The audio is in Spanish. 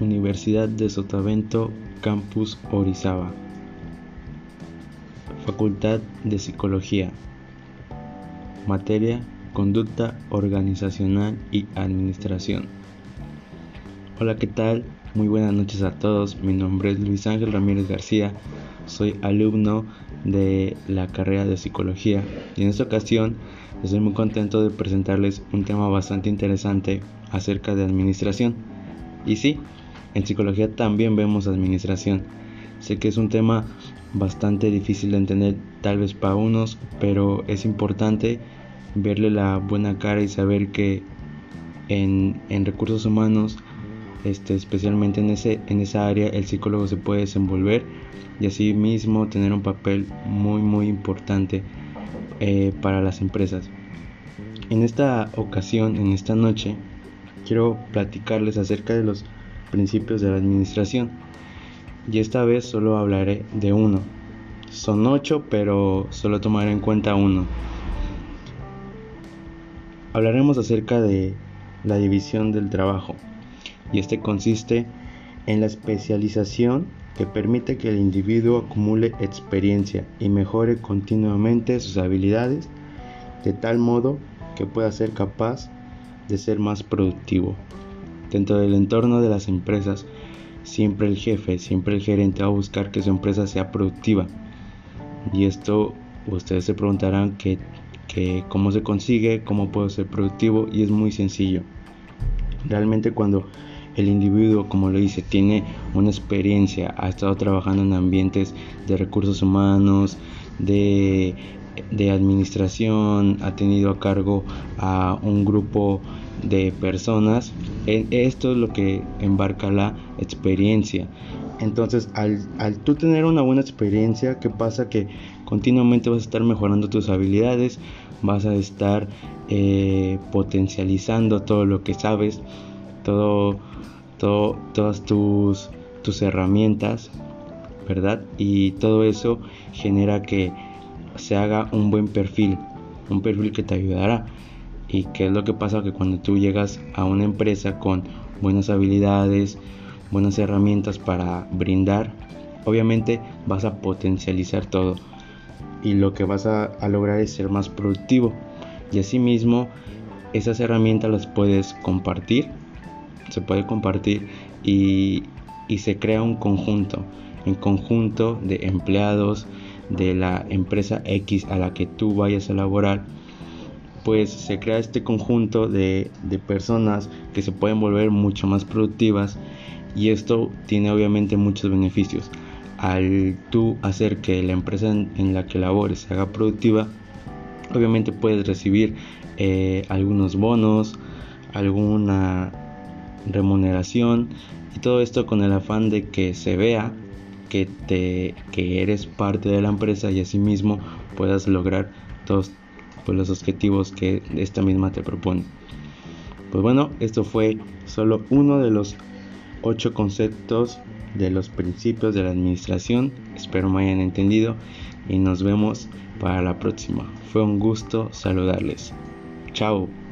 Universidad de Sotavento, Campus Orizaba. Facultad de Psicología. Materia Conducta Organizacional y Administración. Hola, ¿qué tal? Muy buenas noches a todos. Mi nombre es Luis Ángel Ramírez García. Soy alumno de la carrera de psicología y en esta ocasión estoy muy contento de presentarles un tema bastante interesante acerca de administración. Y sí, en psicología también vemos administración. Sé que es un tema bastante difícil de entender tal vez para unos, pero es importante verle la buena cara y saber que en, en recursos humanos, este, especialmente en, ese, en esa área, el psicólogo se puede desenvolver y así mismo tener un papel muy muy importante eh, para las empresas. En esta ocasión, en esta noche, quiero platicarles acerca de los principios de la administración y esta vez solo hablaré de uno. Son ocho, pero solo tomaré en cuenta uno. Hablaremos acerca de la división del trabajo y este consiste en la especialización que permite que el individuo acumule experiencia y mejore continuamente sus habilidades de tal modo que pueda ser capaz de ser más productivo. Dentro del entorno de las empresas, siempre el jefe, siempre el gerente va a buscar que su empresa sea productiva. Y esto ustedes se preguntarán que, cómo se consigue, cómo puedo ser productivo y es muy sencillo. Realmente cuando el individuo, como lo dice, tiene una experiencia, ha estado trabajando en ambientes de recursos humanos, de, administración, ha tenido a cargo a un grupo de personas. E, esto es lo que embarca la experiencia. Entonces, al, al tú tener una buena experiencia, ¿qué pasa? Que continuamente vas a estar mejorando tus habilidades, vas a estar eh, potencializando todo lo que sabes, todo todas tus, tus herramientas, ¿verdad? Y todo eso genera que se haga un buen perfil, un perfil que te ayudará. ¿Y qué es lo que pasa? Que cuando tú llegas a una empresa con buenas habilidades, buenas herramientas para brindar, obviamente vas a potencializar todo. Y lo que vas a, lograr es ser más productivo. Y asimismo, esas herramientas las puedes compartir se puede compartir y, se crea un conjunto, en conjunto de empleados de la empresa X a la que tú vayas a laborar, pues se crea este conjunto de, de personas que se pueden volver mucho más productivas y esto tiene obviamente muchos beneficios. Al tú hacer que la empresa en, la que labores se haga productiva, obviamente puedes recibir eh, algunos bonos, alguna remuneración y todo esto con el afán de que se vea que, te, que eres parte de la empresa y asimismo puedas lograr todos pues, los objetivos que esta misma te propone. Pues bueno, esto fue solo uno de los ocho conceptos de los principios de la administración. Espero me hayan entendido y nos vemos para la próxima. Fue un gusto saludarles. Chao.